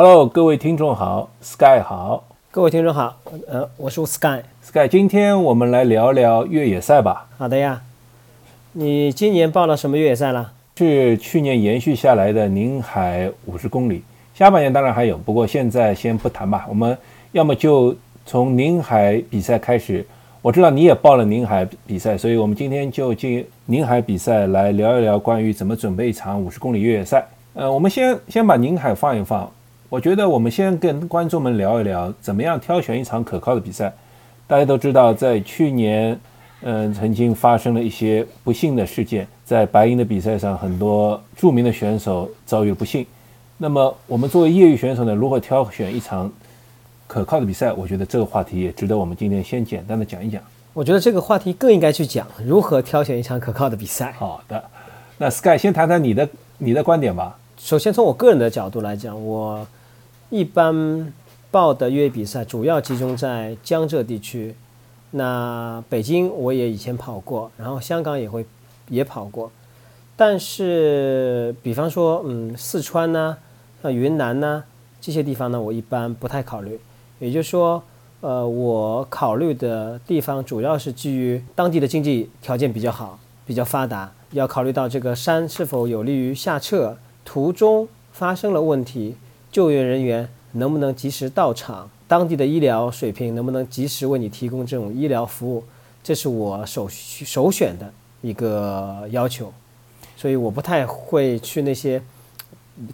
Hello，各位听众好，Sky 好，各位听众好，呃，我是 Sky。Sky，今天我们来聊聊越野赛吧。好的呀，你今年报了什么越野赛了？是去年延续下来的宁海五十公里，下半年当然还有，不过现在先不谈吧。我们要么就从宁海比赛开始。我知道你也报了宁海比赛，所以我们今天就进宁海比赛来聊一聊关于怎么准备一场五十公里越野赛。呃，我们先先把宁海放一放。我觉得我们先跟观众们聊一聊，怎么样挑选一场可靠的比赛。大家都知道，在去年，嗯、曾经发生了一些不幸的事件，在白银的比赛上，很多著名的选手遭遇了不幸。那么，我们作为业余选手呢，如何挑选一场可靠的比赛？我觉得这个话题也值得我们今天先简单的讲一讲。我觉得这个话题更应该去讲如何挑选一场可靠的比赛。好的，那 Sky 先谈谈你的你的观点吧。首先从我个人的角度来讲，我一般报的越野比赛主要集中在江浙地区。那北京我也以前跑过，然后香港也会也跑过，但是比方说嗯四川呐、呃云南呐、这些地方呢，我一般不太考虑。也就是说，呃，我考虑的地方主要是基于当地的经济条件比较好、比较发达，要考虑到这个山是否有利于下撤，途中发生了问题，救援人员能不能及时到场，当地的医疗水平能不能及时为你提供这种医疗服务，这是我首首选的一个要求。所以我不太会去那些，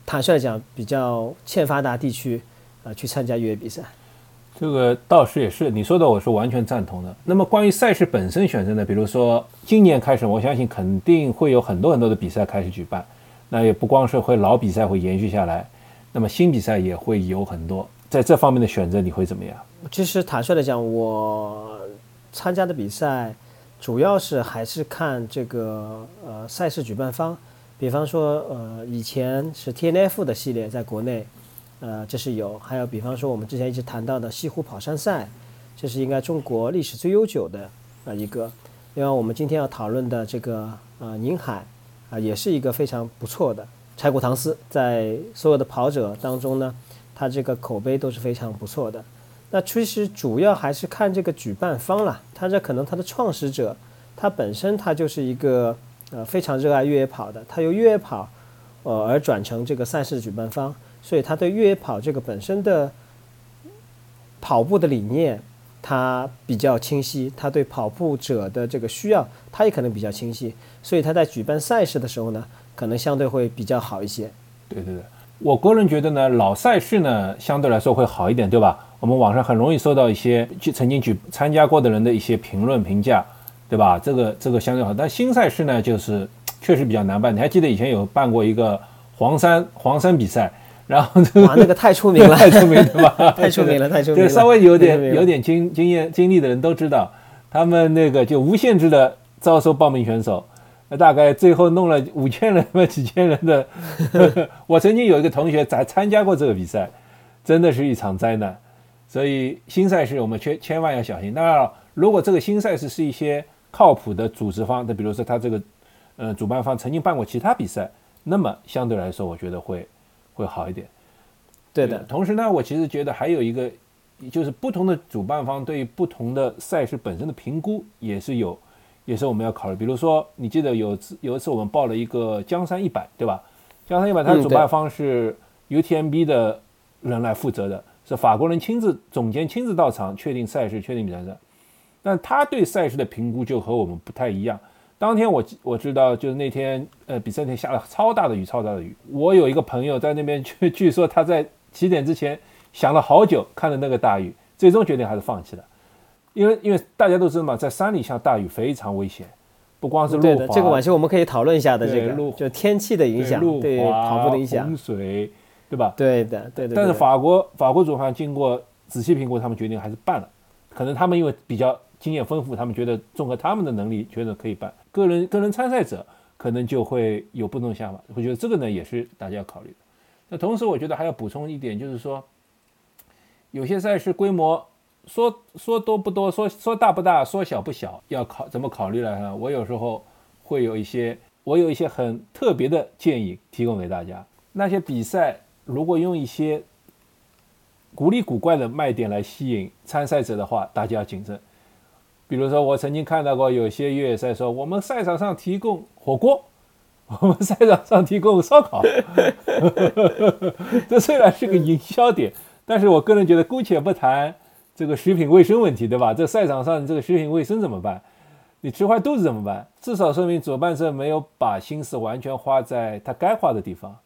坦率讲，比较欠发达地区，啊、去参加越野比赛。这个倒是也是你说的，我是完全赞同的。那么关于赛事本身选择呢，比如说今年开始，我相信肯定会有很多很多的比赛开始举办，那也不光是会老比赛会延续下来，那么新比赛也会有很多。在这方面的选择，你会怎么样？其实坦率的讲，我参加的比赛主要是还是看这个呃赛事举办方，比方说呃以前是 T N F 的系列在国内，呃这是有，还有比方说我们之前一直谈到的西湖跑山赛，这是应该中国历史最悠久的呃一个。另外我们今天要讨论的这个呃宁海啊、也是一个非常不错的柴谷唐斯，在所有的跑者当中呢，他这个口碑都是非常不错的。那其实主要还是看这个举办方啦，他这可能他的创始者，他本身他就是一个呃非常热爱越野跑的，他由越野跑呃而转成这个赛事的举办方，所以他对越野跑这个本身的跑步的理念，他比较清晰，他对跑步者的这个需要，他也可能比较清晰，所以他在举办赛事的时候呢，可能相对会比较好一些。对对对，我个人觉得呢，老赛事呢相对来说会好一点，对吧？我们网上很容易收到一些去曾经去参加过的人的一些评论评价，对吧？这个这个相对好，但新赛事呢，就是确实比较难办。你还记得以前有办过一个黄山黄山比赛，然后这个哇，那个太出名了，太出名了吧？太出名了，太出名了对，了。稍微有点有点经经验经历的人都知道，他们那个就无限制的招收报名选手，那大概最后弄了五千人 吧，几千人的。我曾经有一个同学在参加过这个比赛，真的是一场灾难。所以新赛事我们千千万要小心。当然了，如果这个新赛事是一些靠谱的组织方，那比如说他这个呃主办方曾经办过其他比赛，那么相对来说我觉得会会好一点。对的，同时呢，我其实觉得还有一个，就是不同的主办方对于不同的赛事本身的评估也是有，也是我们要考虑。比如说，你记得有次有一次我们报了一个江山一百，对吧？江山一百它的嗯主办方是 UTMB 的人来负责的，是法国人亲自总监亲自到场确定赛事、确定比赛的。但他对赛事的评估就和我们不太一样。当天我记我知道，就是那天呃比赛那天下了超大的雨，超大的雨。我有一个朋友在那边据 据说他在起点之前想了好久，看了那个大雨，最终决定还是放弃了。因为因为大家都知道嘛，在山里下大雨非常危险，不光是路对的，滑，这个晚上我们可以讨论一下的。这个路个就天气的影响路对跑步的影响洪。水，对吧？对的，对的。但是法国法国主办经过仔细评估，他们决定还是办了。可能他们因为比较经验丰富，他们觉得综合他们的能力，觉得可以办。个人个人参赛者可能就会有不同的想法。我觉得这个呢也是大家要考虑的。那同时，我觉得还要补充一点，就是说，有些赛事规模说说多不多，说说大不大，说小不小，要考怎么考虑来呢？我有时候会有一些，我有一些很特别的建议提供给大家。那些比赛如果用一些古里古怪的卖点来吸引参赛者的话，大家要谨慎。比如说，我曾经看到过有些越野赛说，我们赛场上提供火锅，我们赛场上提供烧烤。这虽然是个营销点，但是我个人觉得，姑且不谈这个食品卫生问题，对吧？这赛场上这个食品卫生怎么办？你吃坏肚子怎么办？至少说明主办社没有把心思完全花在他该花的地方。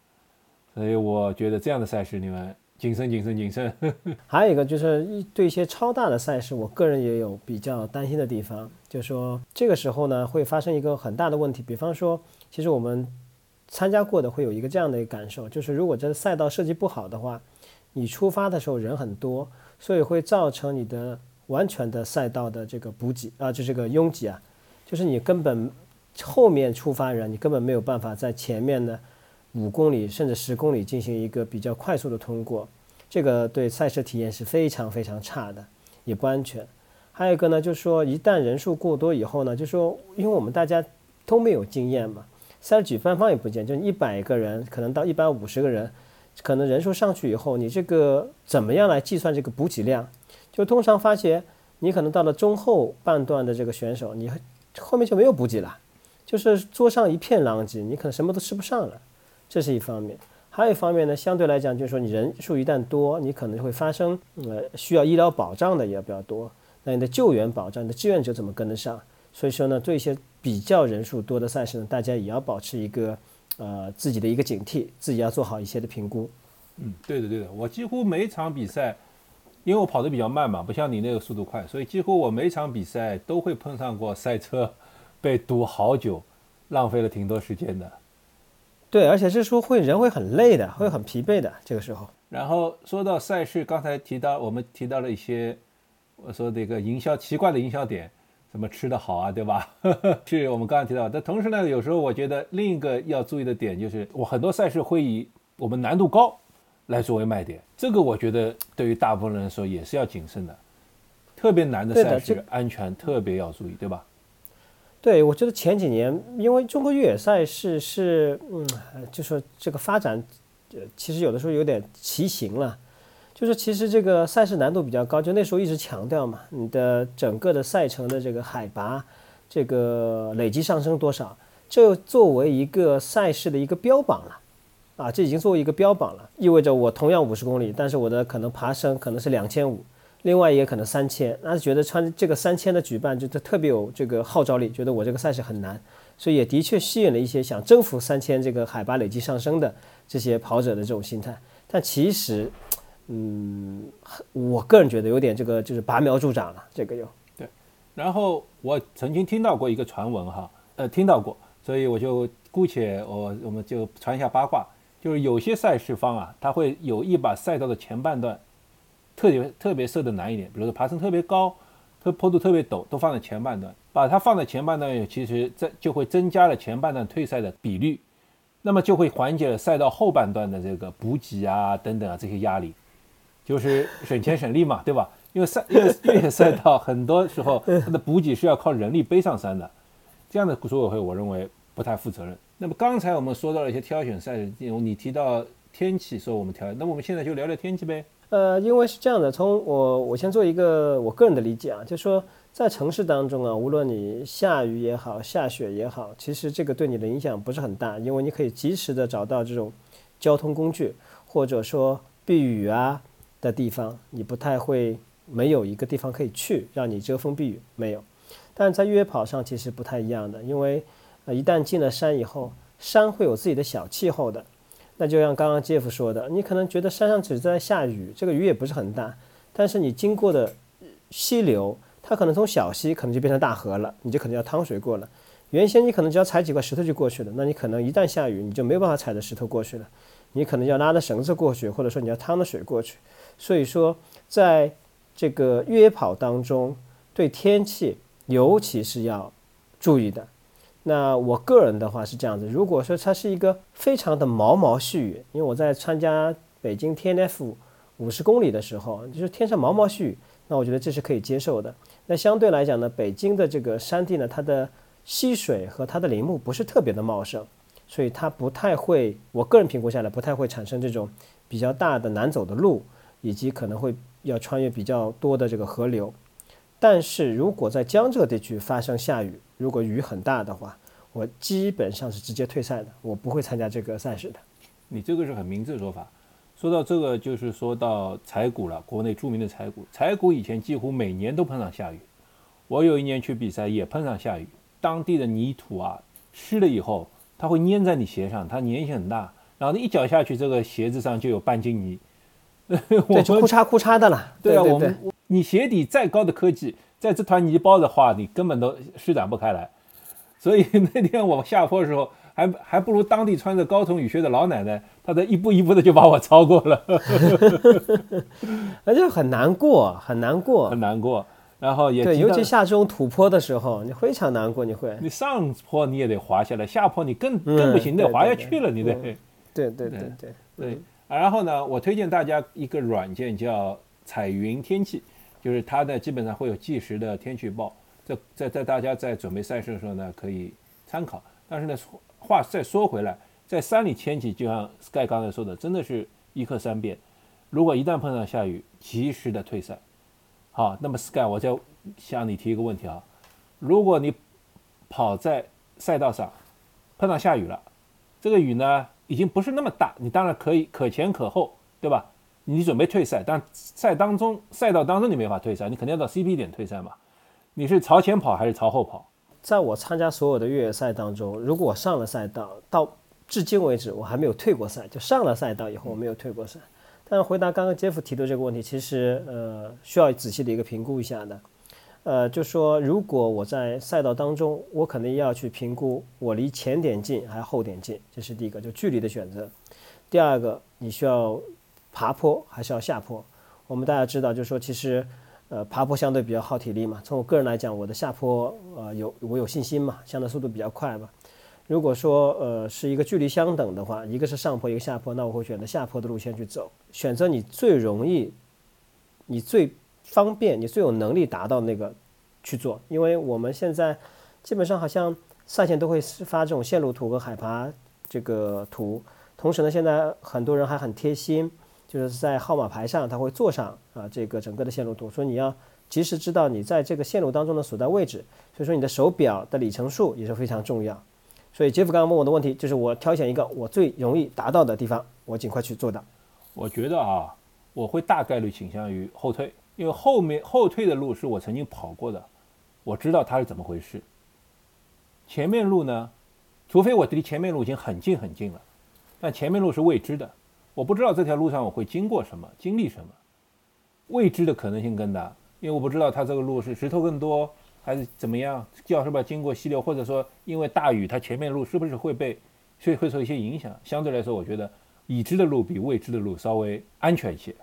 所以我觉得这样的赛事，你们。谨慎，谨慎，谨慎。还有一个就是对一些超大的赛事，我个人也有比较担心的地方，就是说这个时候呢会发生一个很大的问题。比方说，其实我们参加过的会有一个这样的一个感受，就是如果这赛道设计不好的话，你出发的时候人很多，所以会造成你的完全的赛道的这个补给啊，就这个拥挤啊，就是你根本后面出发人你根本没有办法在前面呢。五公里甚至十公里进行一个比较快速的通过，这个对赛车体验是非常非常差的，也不安全。还有一个呢，就是说一旦人数过多以后呢，就说因为我们大家都没有经验嘛，赛事举办方也不见，就一百个人可能到一百五十个人，可能人数上去以后，你这个怎么样来计算这个补给量？就通常发现你可能到了中后半段的这个选手，你后面就没有补给了，就是桌上一片狼藉，你可能什么都吃不上了。这是一方面，还有一方面呢，相对来讲，就是说你人数一旦多，你可能会发生呃需要医疗保障的也比较多，那你的救援保障、你的志愿者怎么跟得上？所以说呢，对一些比较人数多的赛事呢，大家也要保持一个呃自己的一个警惕，自己要做好一些的评估。嗯，对的对的，我几乎每一场比赛，因为我跑得比较慢嘛，不像你那个速度快，所以几乎我每场比赛都会碰上过赛车被堵好久，浪费了挺多时间的。对，而且是说会人会很累的，会很疲惫的这个时候。然后说到赛事，刚才提到我们提到了一些我说这个营销奇怪的营销点，什么吃的好啊，对吧？是我们刚刚提到。但同时呢，有时候我觉得另一个要注意的点就是，我很多赛事会以我们难度高来作为卖点，这个我觉得对于大部分人来说也是要谨慎的。特别难的赛事，安全特别要注意，对吧？对，我觉得前几年，因为中国越野赛事是，嗯，就说这个发展，呃，其实有的时候有点畸形了，就是其实这个赛事难度比较高，就那时候一直强调嘛，你的整个的赛程的这个海拔，这个累计上升多少，这作为一个赛事的一个标榜了，啊，这已经作为一个标榜了，意味着我同样五十公里，但是我的可能爬升可能是两千五。另外也可能三千，那觉得穿这个三千的举办就特特别有这个号召力，觉得我这个赛事很难，所以也的确吸引了一些想征服三千这个海拔累计上升的这些跑者的这种心态。但其实，嗯，我个人觉得有点这个就是拔苗助长了，这个又对。然后我曾经听到过一个传闻哈，呃，听到过，所以我就姑且我我们就传一下八卦，就是有些赛事方啊，他会有意把赛道的前半段。特别特别设的难一点，比如说爬升特别高，特坡度特别陡，都放在前半段。把它放在前半段，其实这就会增加了前半段退赛的比率，那么就会缓解了赛道后半段的这个补给啊等等啊这些压力，就是省钱省力嘛，对吧？因为赛因为 越野赛道很多时候它的补给是要靠人力背上山的，这样的组委会我认为不太负责任。那么刚才我们说到了一些挑选赛事，你提到天气说我们挑，那么我们现在就聊聊天气呗。呃，因为是这样的，从我我先做一个我个人的理解啊，就是说在城市当中啊，无论你下雨也好，下雪也好，其实这个对你的影响不是很大，因为你可以及时的找到这种交通工具，或者说避雨啊的地方，你不太会没有一个地方可以去让你遮风避雨，没有。但在越野跑上其实不太一样的，因为呃一旦进了山以后，山会有自己的小气候的。那就像刚刚 Jeff 说的，你可能觉得山上只是在下雨，这个雨也不是很大，但是你经过的溪流，它可能从小溪可能就变成大河了，你就可能要趟水过了。原先你可能只要踩几块石头就过去了，那你可能一旦下雨，你就没有办法踩着石头过去了，你可能要拉着绳子过去，或者说你要趟着水过去。所以说，在这个越野跑当中，对天气尤其是要注意的。那我个人的话是这样子，如果说它是一个非常的毛毛细雨，因为我在参加北京 T N F 五十公里的时候，就是天上毛毛细雨，那我觉得这是可以接受的。那相对来讲呢，北京的这个山地呢，它的溪水和它的林木不是特别的茂盛，所以它不太会，我个人评估下来不太会产生这种比较大的难走的路，以及可能会要穿越比较多的这个河流。但是如果在江浙地区发生下雨，如果雨很大的话，我基本上是直接退赛的，我不会参加这个赛事的。你这个是很明智的说法。说到这个，就是说到柴谷了，国内著名的柴谷。柴谷以前几乎每年都碰上下雨。我有一年去比赛也碰上下雨，当地的泥土啊湿了以后，它会粘在你鞋上，它粘性很大，然后你一脚下去，这个鞋子上就有半斤泥。对，就哭嚓哭嚓的了。对啊，我们你鞋底再高的科技，在这团泥包的话，你根本都施展不开来。所以 那天我下坡的时候。还还不如当地穿着高筒雨靴的老奶奶，她在一步一步的就把我超过了，而且很难过，很难过，很难过。然后也对，尤其下这种土坡的时候，你非常难过，你会。你上坡你也得滑下来，下坡你更更不行，得滑下去了，你得。对对对对对。然后呢，我推荐大家一个软件叫彩云天气，就是它呢基本上会有即时的天气预报，在在在大家在准备赛事的时候呢可以参考。但是呢。话再说回来，在山里天气就像 Sky 刚才说的，真的是一刻三变。如果一旦碰上下雨，及时的退赛。好，那么 Sky，我再向你提一个问题啊，如果你跑在赛道上碰到下雨了，这个雨呢已经不是那么大，你当然可以可前可后，对吧？你准备退赛，但赛当中赛道当中你没法退赛，你肯定要到 CP 点退赛嘛。你是朝前跑还是朝后跑？在我参加所有的越野赛当中，如果我上了赛道，到至今为止我还没有退过赛。就上了赛道以后，我没有退过赛。但是回答刚刚杰夫提的这个问题，其实呃需要仔细的一个评估一下的。呃，就说如果我在赛道当中，我肯定要去评估我离前点近还是后点近，这是第一个，就距离的选择。第二个，你需要爬坡还是要下坡？我们大家知道，就是说其实。呃，爬坡相对比较耗体力嘛。从我个人来讲，我的下坡，呃，有我有信心嘛，相对速度比较快嘛。如果说呃是一个距离相等的话，一个是上坡，一个下坡，那我会选择下坡的路线去走，选择你最容易、你最方便、你最有能力达到那个去做。因为我们现在基本上好像赛前都会发这种线路图和海拔这个图，同时呢，现在很多人还很贴心。就是在号码牌上，他会做上啊这个整个的线路图，所以你要及时知道你在这个线路当中的所在位置。所以说你的手表的里程数也是非常重要。所以杰夫刚刚问我的问题，就是我挑选一个我最容易达到的地方，我尽快去做的。我觉得啊，我会大概率倾向于后退，因为后面后退的路是我曾经跑过的，我知道它是怎么回事。前面路呢，除非我离前面路已经很近很近了，但前面路是未知的。我不知道这条路上我会经过什么，经历什么，未知的可能性更大，因为我不知道它这个路是石头更多还是怎么样，叫是不经过溪流，或者说因为大雨，它前面路是不是会被，所以会受一些影响。相对来说，我觉得已知的路比未知的路稍微安全一些。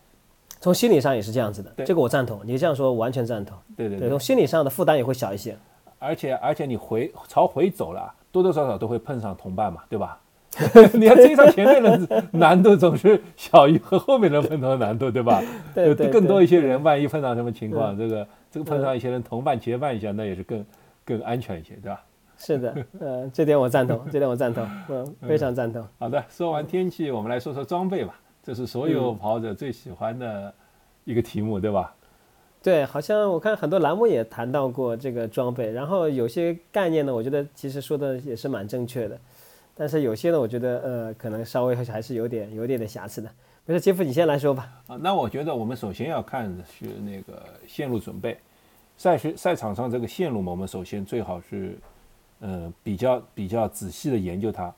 从心理上也是这样子的，这个我赞同。你这样说完全赞同。对对对，从心理上的负担也会小一些。而且而且你回朝回走了，多多少少都会碰上同伴嘛，对吧？你要追上前面的难度总是小于和后面的碰头的难度，对吧？对 对。更多一些人，万一碰到什么情况，这个这个碰上一些人同伴结伴一下，那也是更更安全一些，对吧？是的，呃，这点我赞同，这点我赞同，嗯，非常赞同。好的，说完天气，我们来说说装备吧，这是所有跑者最喜欢的一个题目，对吧？对，好像我看很多栏目也谈到过这个装备，然后有些概念呢，我觉得其实说的也是蛮正确的。但是有些呢，我觉得呃，可能稍微还是有点有点的瑕疵的。没事，杰夫，你先来说吧。啊，那我觉得我们首先要看的是那个线路准备，赛事赛场上这个线路嘛，我们首先最好是，呃，比较比较仔细的研究它。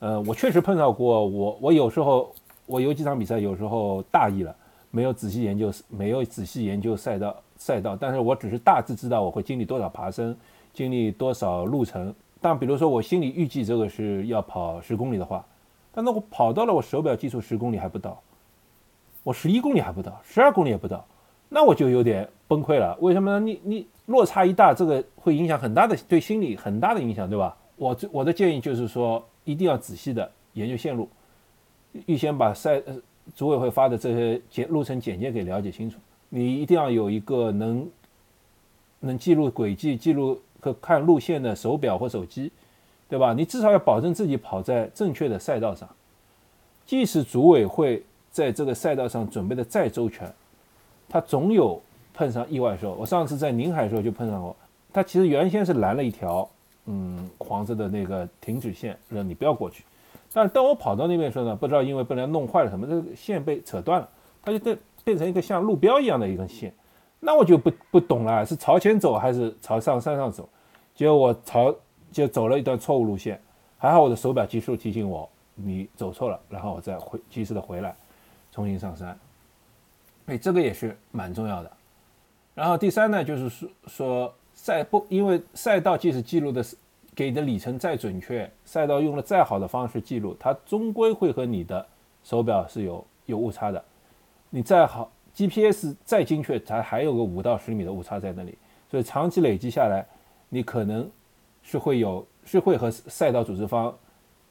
呃，我确实碰到过，我我有时候我有几场比赛，有时候大意了，没有仔细研究，没有仔细研究赛道赛道，但是我只是大致知道我会经历多少爬升，经历多少路程。但比如说，我心里预计这个是要跑十公里的话，但那我跑到了，我手表计数十公里还不到，我十一公里还不到，十二公里也不到，那我就有点崩溃了。为什么呢？你你落差一大，这个会影响很大的对心理很大的影响，对吧？我我的建议就是说，一定要仔细的研究线路，预先把赛组委会发的这些简路程简介给了解清楚。你一定要有一个能能记录轨迹记录。和看路线的手表或手机，对吧？你至少要保证自己跑在正确的赛道上。即使组委会在这个赛道上准备的再周全，他总有碰上意外的时候。我上次在宁海的时候就碰上过，他其实原先是拦了一条，嗯，黄色的那个停止线，让你不要过去。但是当我跑到那边的时候呢，不知道因为被人弄坏了什么，这个线被扯断了，它就变变成一个像路标一样的一根线。那我就不不懂了，是朝前走还是朝上山上走？结果我朝就走了一段错误路线，还好我的手表及时提醒我你走错了，然后我再回及时的回来，重新上山。哎，这个也是蛮重要的。然后第三呢，就是说说赛不，因为赛道即使记录的是给的里程再准确，赛道用了再好的方式记录，它终归会和你的手表是有有误差的。你再好 GPS 再精确，它还有个五到十米的误差在那里，所以长期累积下来，你可能是会有是会和赛道组织方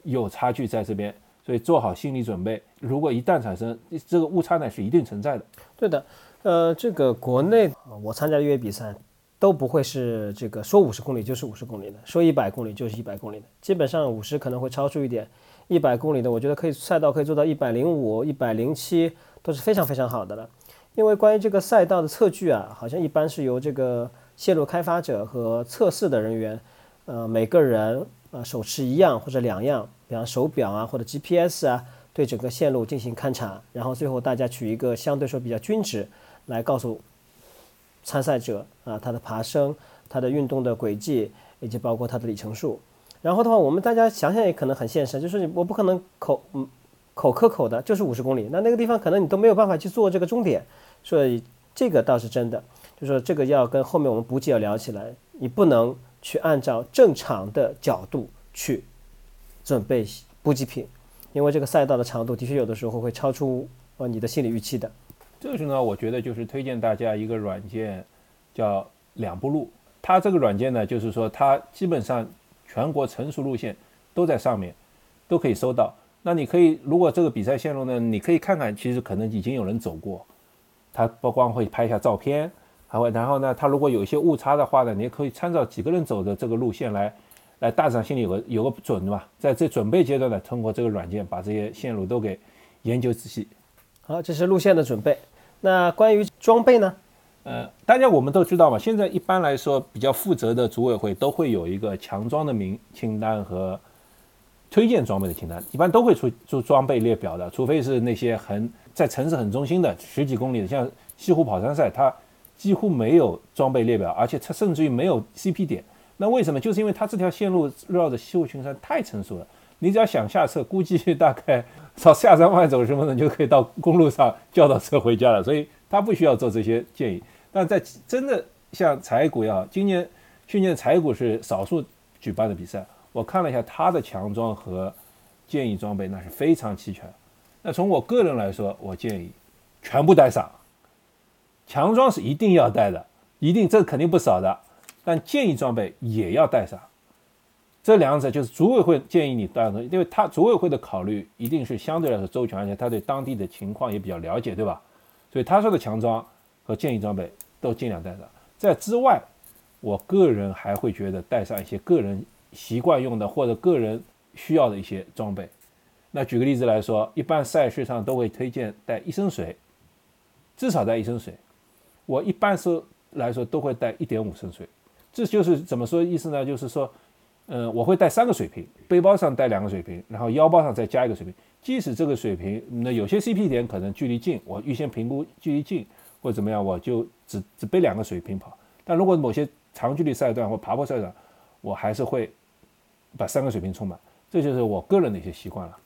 有差距在这边。所以做好心理准备，如果一旦产生这个误差呢，是一定存在的。对的，呃，这个国内我参加越野比赛都不会是这个说五十公里就是五十公里的，说一百公里就是一百公里的，基本上五十可能会超出一点，一百公里的我觉得可以赛道可以做到一百零五、一百零七都是非常非常好的了。因为关于这个赛道的测距啊，好像一般是由这个线路开发者和测试的人员，呃，每个人呃手持一样或者两样。比方手表啊，或者 GPS 啊，对整个线路进行勘察，然后最后大家取一个相对说比较均值来告诉参赛者啊，他的爬升、他的运动的轨迹以及包括他的里程数。然后的话，我们大家想想也可能很现实，就是我不可能口嗯口可口的，就是五十公里，那那个地方可能你都没有办法去做这个终点，所以这个倒是真的，就说这个要跟后面我们补给要聊起来，你不能去按照正常的角度去。准备补给品，因为这个赛道的长度的确有的时候会超出呃你的心理预期的。这个时候呢，我觉得就是推荐大家一个软件，叫两步路。它这个软件呢，就是说它基本上全国成熟路线都在上面，都可以搜到。那你可以，如果这个比赛线路呢，你可以看看，其实可能已经有人走过。它不光会拍一下照片，还会，然后呢，它如果有一些误差的话呢，你也可以参照几个人走的这个路线来。来，大致上心里有个有个准，对吧？在这准备阶段呢，通过这个软件把这些线路都给研究仔细。好，这是路线的准备。那关于装备呢？呃，大家我们都知道嘛，现在一般来说比较负责的组委会都会有一个强装的名清单和推荐装备的清单，一般都会出出装备列表的，除非是那些很在城市很中心的十几公里的，像西湖跑山赛，它几乎没有装备列表，而且它甚至于没有 CP 点。那为什么？就是因为它这条线路绕着西湖群山太成熟了，你只要想下车，估计大概朝下山外走十分钟就可以到公路上叫到车回家了，所以他不需要做这些建议。但在真的像柴谷呀，今年去年柴谷是少数举办的比赛，我看了一下他的强装和建议装备，那是非常齐全。那从我个人来说，我建议全部带上，强装是一定要带的，一定这肯定不少的。但建议装备也要带上，这两者就是组委会建议你带上，因为他组委会的考虑一定是相对来说周全，而且他对当地的情况也比较了解，对吧？所以他说的强装和建议装备都尽量带上。在之外，我个人还会觉得带上一些个人习惯用的或者个人需要的一些装备。那举个例子来说，一般赛事上都会推荐带一升水，至少带一升水。我一般是来说都会带一点五升水。这就是怎么说意思呢？就是说，嗯，我会带三个水瓶，背包上带两个水瓶，然后腰包上再加一个水瓶。即使这个水瓶，那有些 CP 点可能距离近，我预先评估距离近或者怎么样，我就只只背两个水瓶跑。但如果某些长距离赛段或爬坡赛段，我还是会把三个水瓶充满。这就是我个人的一些习惯了。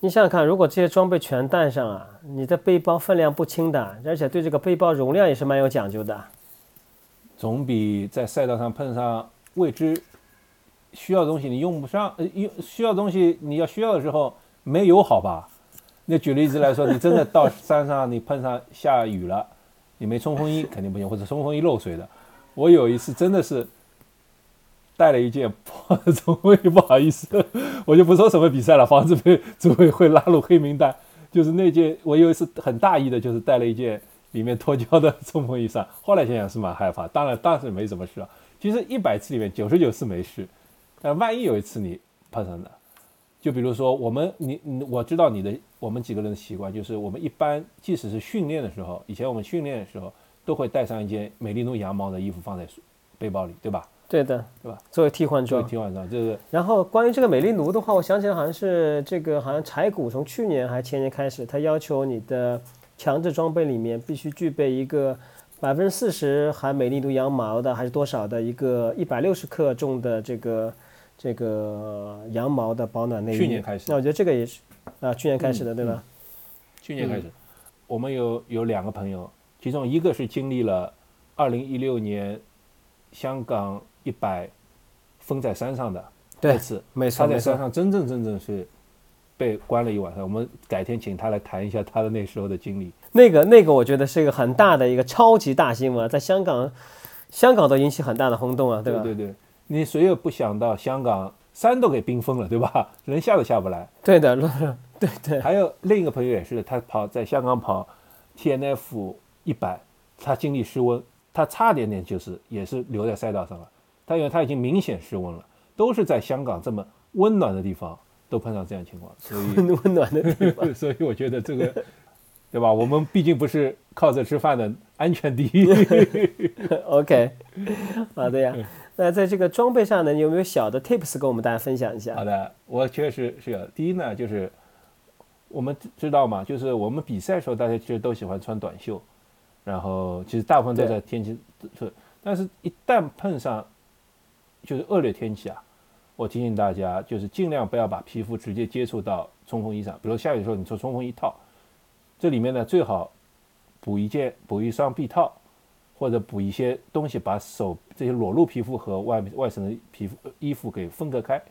你想想看，如果这些装备全带上啊，你的背包分量不轻的，而且对这个背包容量也是蛮有讲究的。总比在赛道上碰上未知需要东西你用不上，呃，用需要东西你要需要的时候没有好吧？那举例子来说，你真的到山上你碰上下雨了，你没冲锋衣 肯定不行，或者冲锋衣漏水的。我有一次真的是带了一件破冲锋衣，不好意思，我就不说什么比赛了，防止被组委会拉入黑名单。就是那件，我有一次很大意的，就是带了一件。里面脱胶的冲锋衣上，后来想想是蛮害怕。当然，当时没什么事啊。其实一百次里面九十九次没事，但万一有一次你碰上了，就比如说我们你你我知道你的我们几个人的习惯，就是我们一般即使是训练的时候，以前我们训练的时候都会带上一件美利奴羊毛的衣服放在背包里，对吧？对的，对吧？作为替换装。作为替换装，这个然后关于这个美利奴的话，我想起来好像是这个，好像柴谷从去年还前年开始，他要求你的强制装备里面必须具备一个百分之四十含美丽奴羊毛的，还是多少的一个一百六十克重的这个这个羊毛的保暖内衣。去年开始那我觉得这个也是啊，去年开始的，对吧？去年开始，我们有有两个朋友，其中一个是经历了二零一六年香港一百封在山上的对那次，没错。他在山上真正真正是被关了一晚上。我们改天请他来谈一下他的那时候的经历。那个那个，我觉得是一个很大的一个超级大新闻，在香港，香港都引起很大的轰动啊，对吧？对对对，你谁也不想到香港山都给冰封了，对吧？人下都下不来。对的，对对。还有另一个朋友也是，他跑在香港跑 T N F 一百，他经历失温，他差点点就是也是留在赛道上了。他因为他已经明显失温了，都是在香港这么温暖的地方都碰上这样情况，所以 温暖的地方。所以我觉得这个，对吧？我们毕竟不是靠着吃饭的，安全第一。OK，好的呀。那在这个装备上呢，你有没有小的 tips 跟我们大家分享一下？好的，我确实是有。第一呢，就是我们知道嘛，就是我们比赛的时候，大家其实都喜欢穿短袖，然后其实大部分都在天气是，但是一旦碰上就是恶劣天气啊，我提醒大家，就是尽量不要把皮肤直接接触到冲锋衣上。比如下雨的时候，你穿冲锋衣套，这里面呢最好补一件补一双臂套，或者补一些东西，把手这些裸露皮肤和外外层的皮肤衣服给分隔开，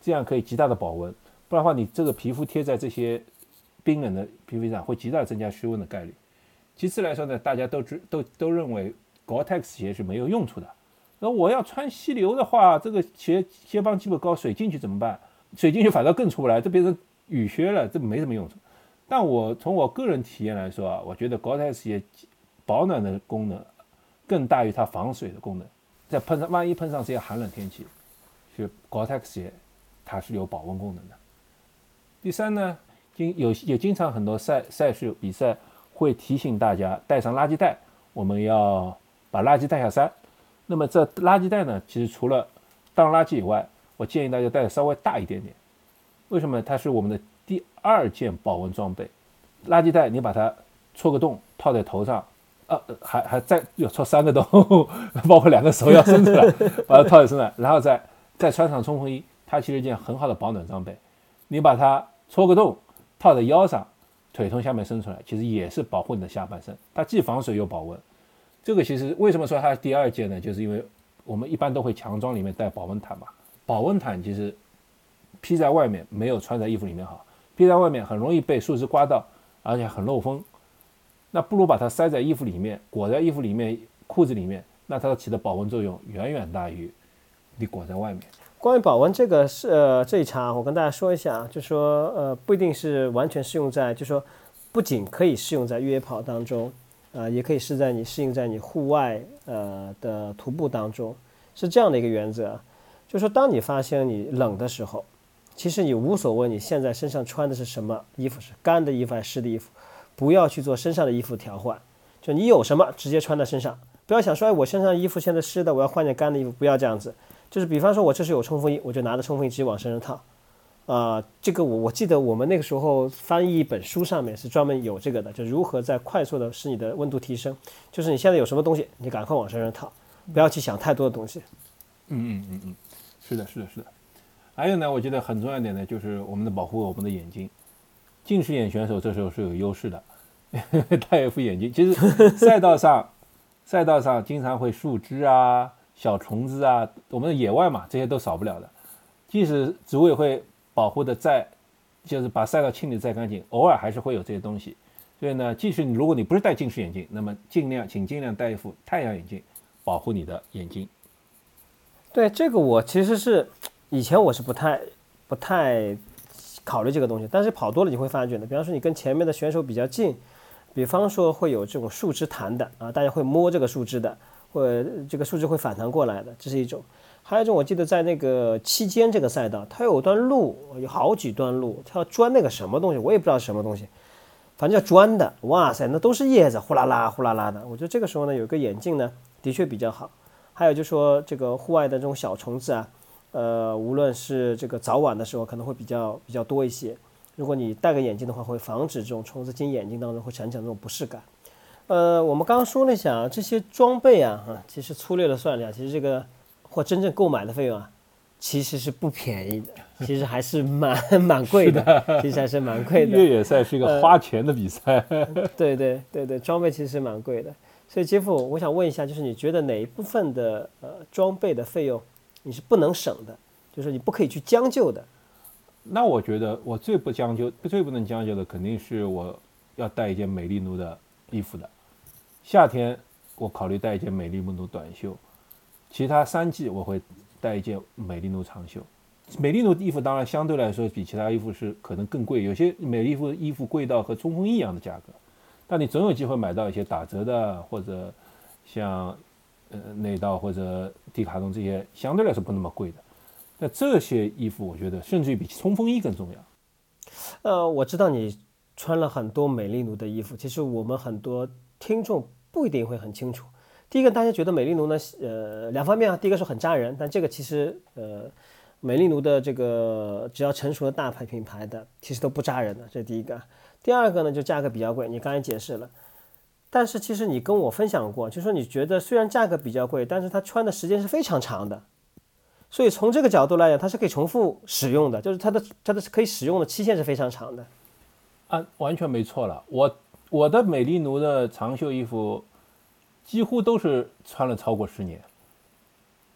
这样可以极大的保温。不然的话，你这个皮肤贴在这些冰冷的皮肤上，会极大增加失温的概率。其次来说呢，大家都知都都认为 Gore-Tex 鞋是没有用处的。那我要穿溪流的话，这个鞋鞋帮基本高，水进去怎么办？水进去反倒更出不来，这变成雨靴了，这没什么用处。但我从我个人体验来说啊，我觉得 Gore-Tex 鞋保暖的功能更大于它防水的功能。在碰上万一碰上这些寒冷天气，是 g o t e x 鞋它是有保温功能的。第三呢，经有也经常很多赛赛事比赛会提醒大家带上垃圾袋，我们要把垃圾带下山。那么这垃圾袋呢，其实除了当垃圾以外，我建议大家带稍微大一点点。为什么？它是我们的第二件保温装备。垃圾袋你把它戳个洞套在头上，呃，还还再要戳三个洞，包括两个手要伸出来，把它套在身上，然后再再穿上冲锋衣，它其实一件很好的保暖装备。你把它戳个洞套在腰上，腿从下面伸出来，其实也是保护你的下半身，它既防水又保温。这个其实为什么说它是第二件呢？就是因为我们一般都会强装里面带保温毯嘛，保温毯其实披在外面没有穿在衣服里面好，披在外面很容易被树枝刮到，而且很漏风。那不如把它塞在衣服里面，裹在衣服里面、裤子里面，那它起的保温作用远远大于你裹在外面。关于保温这个是呃这一茬，我跟大家说一下，就说呃不一定是完全适用在，就说不仅可以适用在越野跑当中，呃也可以是在你适应在你户外呃的徒步当中，是这样的一个原则，就说当你发现你冷的时候，其实你无所谓你现在身上穿的是什么衣服，是干的衣服还是湿的衣服，不要去做身上的衣服调换，就你有什么直接穿在身上，不要想说哎我身上衣服现在湿的，我要换件干的衣服，不要这样子。就是比方说，我这是有冲锋衣，我就拿着冲锋衣直接往身上套。啊、这个我我记得我们那个时候翻译一本书上面是专门有这个的，就如何在快速的使你的温度提升。就是你现在有什么东西，你赶快往身上套，不要去想太多的东西。嗯嗯嗯嗯，是的，是的，是的。还有呢，我觉得很重要一点呢，就是我们的保护我们的眼睛。近视眼选手这时候是有优势的，戴一副眼镜。其实赛道上，赛道上经常会树枝啊、小虫子啊，我们的野外嘛，这些都少不了的。即使组委会保护的再，就是把赛道清理再干净，偶尔还是会有这些东西。所以呢，即使你如果你不是戴近视眼镜，那么尽量请尽量戴一副太阳眼镜，保护你的眼睛。对这个我其实是以前我是不太不太考虑这个东西，但是跑多了你会发觉的，比方说你跟前面的选手比较近，比方说会有这种树枝弹的啊，大家会摸这个树枝的，或者这个树枝会反弹过来的，这是一种。还有一种我记得在那个期间这个赛道，它有段路，有好几段路，它要钻那个什么东西，我也不知道是什么东西，反正叫钻的。哇塞，那都是叶子，呼啦啦呼啦啦的。我觉得这个时候呢，有个眼镜呢，的确比较好。还有就说这个户外的这种小虫子啊，呃，无论是这个早晚的时候可能会比较比较多一些。如果你戴个眼镜的话，会防止这种虫子进眼睛当中会产生这种不适感。呃，我们刚刚说了一下啊，这些装备啊，哈，其实粗略的算了下，其实这个或真正购买的费用啊，其实是不便宜的，其实还是蛮蛮 贵的，其实还是蛮贵的。越野赛是一个花钱的比赛。对对对对，装备其实是蛮贵的。所以杰夫，我想问一下，就是你觉得哪一部分的呃装备的费用你是不能省的，就是你不可以去将就的？那我觉得我最不将就、最不能将就的，肯定是我要带一件美丽奴的衣服的。夏天我考虑带一件美丽奴短袖，其他三季我会带一件美丽奴长袖。美丽奴衣服当然相对来说比其他衣服是可能更贵，有些美丽服衣服贵到和冲锋衣一样的价格，但你总有机会买到一些打折的，或者像呃内道或者迪卡侬这些相对来说不那么贵的。那这些衣服，我觉得甚至于比冲锋衣更重要。呃，我知道你穿了很多美丽奴的衣服，其实我们很多听众不一定会很清楚。第一个，大家觉得美丽奴呢，呃，两方面啊，第一个是很扎人，但这个其实，呃，美丽奴的这个只要成熟的大牌品牌的，其实都不扎人的，这是第一个。第二个呢，就价格比较贵，你刚才解释了。但是其实你跟我分享过，就说你觉得虽然价格比较贵，但是它穿的时间是非常长的。所以从这个角度来讲，它是可以重复使用的，就是它的它的可以使用的期限是非常长的。啊，完全没错了。我我的美丽奴的长袖衣服几乎都是穿了超过十年。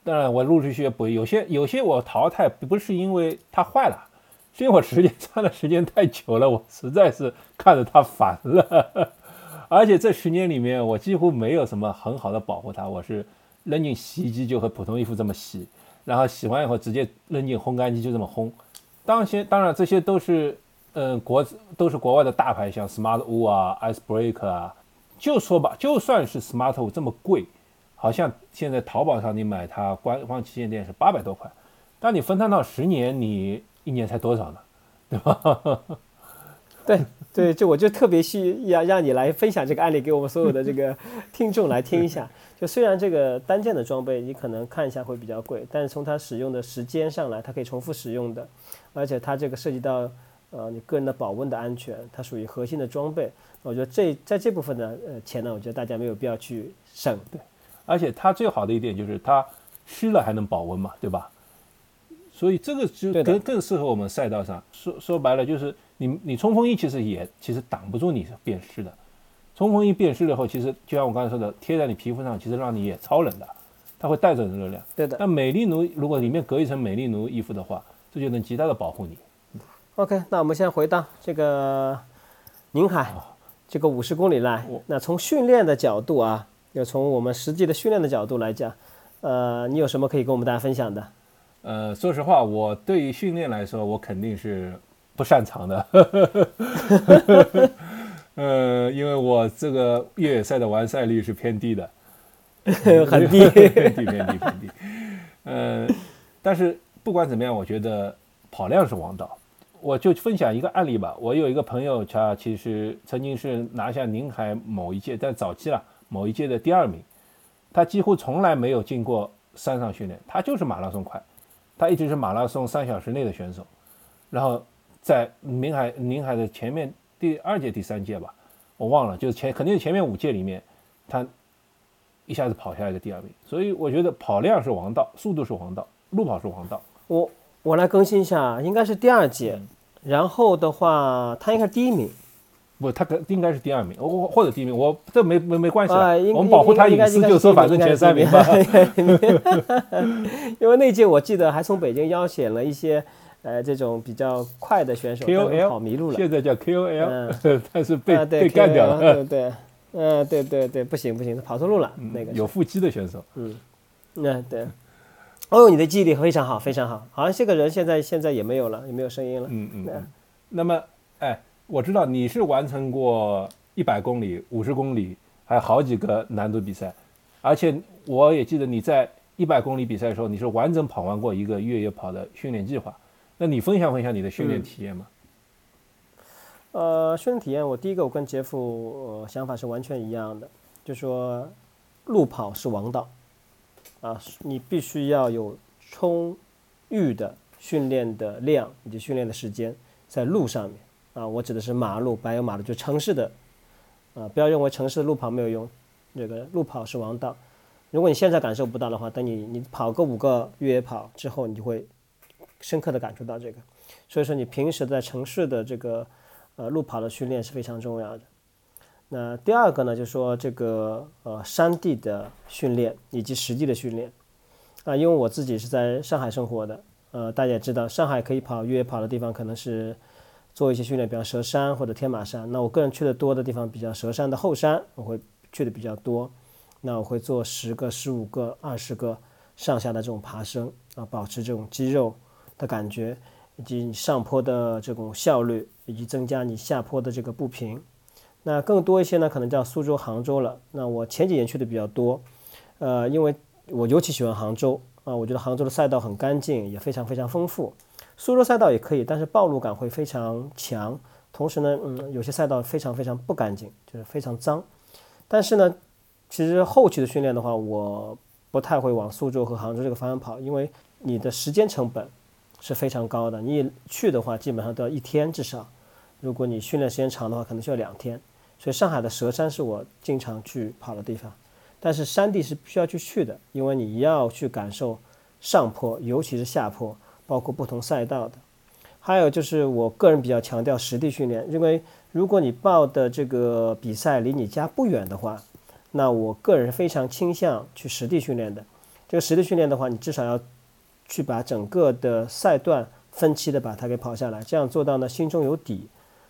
当然，我陆陆续续不有些有些我淘汰不是因为它坏了，是因为我时间穿的时间太久了，我实在是看着它烦了。而且这十年里面，我几乎没有什么很好的保护它，我是扔进洗衣机就和普通衣服这么洗。然后洗完以后直接扔进烘干机就这么烘，当些当然这些都是，嗯国都是国外的大牌，像 Smart Wool 啊 Ice Break 啊，就说吧，就算是 Smart Wool 这么贵，好像现在淘宝上你买它官方旗舰店是八百多块，但你分摊到十年，你一年才多少呢？对吧？对对，就我就特别需要让你来分享这个案例给我们所有的这个 听众来听一下。就虽然这个单件的装备你可能看一下会比较贵，但是从它使用的时间上来，它可以重复使用的，而且它这个涉及到呃你个人的保温的安全，它属于核心的装备。我觉得这在这部分呢，呃钱呢，我觉得大家没有必要去省。对，而且它最好的一点就是它湿了还能保温嘛，对吧？所以这个就更更适合我们赛道上。说说白了就是你你冲锋衣其实也其实挡不住你变湿的。冲锋衣变湿了以后，其实就像我刚才说的，贴在你皮肤上，其实让你也超冷的，它会带走热量。对的。那美丽奴如果里面隔一层美丽奴衣服的话，这就能极大的保护你。OK，那我们先回到这个宁海这个五十公里来，那从训练的角度啊，要从我们实际的训练的角度来讲，呃，你有什么可以跟我们大家分享的？呃，说实话，我对于训练来说，我肯定是不擅长的。呃，因为我这个越野赛的完赛率是偏低的，很低，偏低，偏低，偏低。呃，但是不管怎么样，我觉得跑量是王道。我就分享一个案例吧。我有一个朋友，他其实曾经是拿下宁海某一届，但早期了某一届的第二名。他几乎从来没有进过山上训练，他就是马拉松快，他一直是马拉松三小时内的选手。然后在宁海宁海的前面。第二届、第三届吧，我忘了，就是前肯定是前面五届里面，他一下子跑下来个第二名。所以我觉得跑量是王道，速度是王道，路跑是王道。我我来更新一下，应该是第二届，然后的话他应该是第一名，不，他可应该是第二名，我或者第一名，我这没没没关系我们保护他隐私，就说反正前三名吧。因为那届我记得还从北京邀请了一些。呃，这种比较快的选手跑迷路了，现在叫 KOL，但是被被干掉了，对对，嗯，对对对，不行不行，跑错路了，那个有腹肌的选手，嗯，那对，哦，你的记忆力非常好，非常好，好像这个人现在现在也没有了，也没有声音了，嗯。嗯，那么，哎，我知道你是完成过一百公里、五十公里，还有好几个难度比赛，而且我也记得你在一百公里比赛的时候，你是完整跑完过一个越野跑的训练计划。那你分享分享你的训练体验吗？呃，训练体验，我第一个我跟杰夫呃想法是完全一样的，就说路跑是王道啊，你必须要有充裕的训练的量以及训练的时间在路上面啊，我指的是马路、柏油马路，就城市的啊，不要认为城市的路跑没有用，这个路跑是王道。如果你现在感受不到的话，等你你跑个五个越野跑之后，你就会深刻的感受到这个。所以说，你平时在城市的这个呃路跑的训练是非常重要的。那第二个呢，就是说这个呃山地的训练以及实地的训练啊，因为我自己是在上海生活的，呃，大家也知道，上海可以跑越野跑的地方可能是做一些训练，比方蛇山或者天马山。那我个人去的多的地方，比较蛇山的后山，我会去的比较多。那我会做十个、十五个、二十个上下的这种爬升啊，保持这种肌肉的感觉，以及你上坡的这种效率，以及增加你下坡的这个步频。那更多一些呢，可能叫苏州、杭州了。那我前几年去的比较多，呃，因为我尤其喜欢杭州啊，我觉得杭州的赛道很干净，也非常非常丰富。苏州赛道也可以，但是暴露感会非常强，同时呢，嗯，有些赛道非常非常不干净，就是非常脏。但是呢。其实后期的训练的话，我不太会往苏州和杭州这个方向跑，因为你的时间成本是非常高的。你去的话，基本上都要一天至少；如果你训练时间长的话，可能需要两天。所以上海的蛇山是我经常去跑的地方，但是山地是必须要去去的，因为你要去感受上坡，尤其是下坡，包括不同赛道的。还有就是我个人比较强调实地训练，因为如果你报的这个比赛离你家不远的话，那我个人非常倾向去实地训练的。这个实地训练的话，你至少要去把整个的赛段分期的把它给跑下来，这样做到呢心中有底。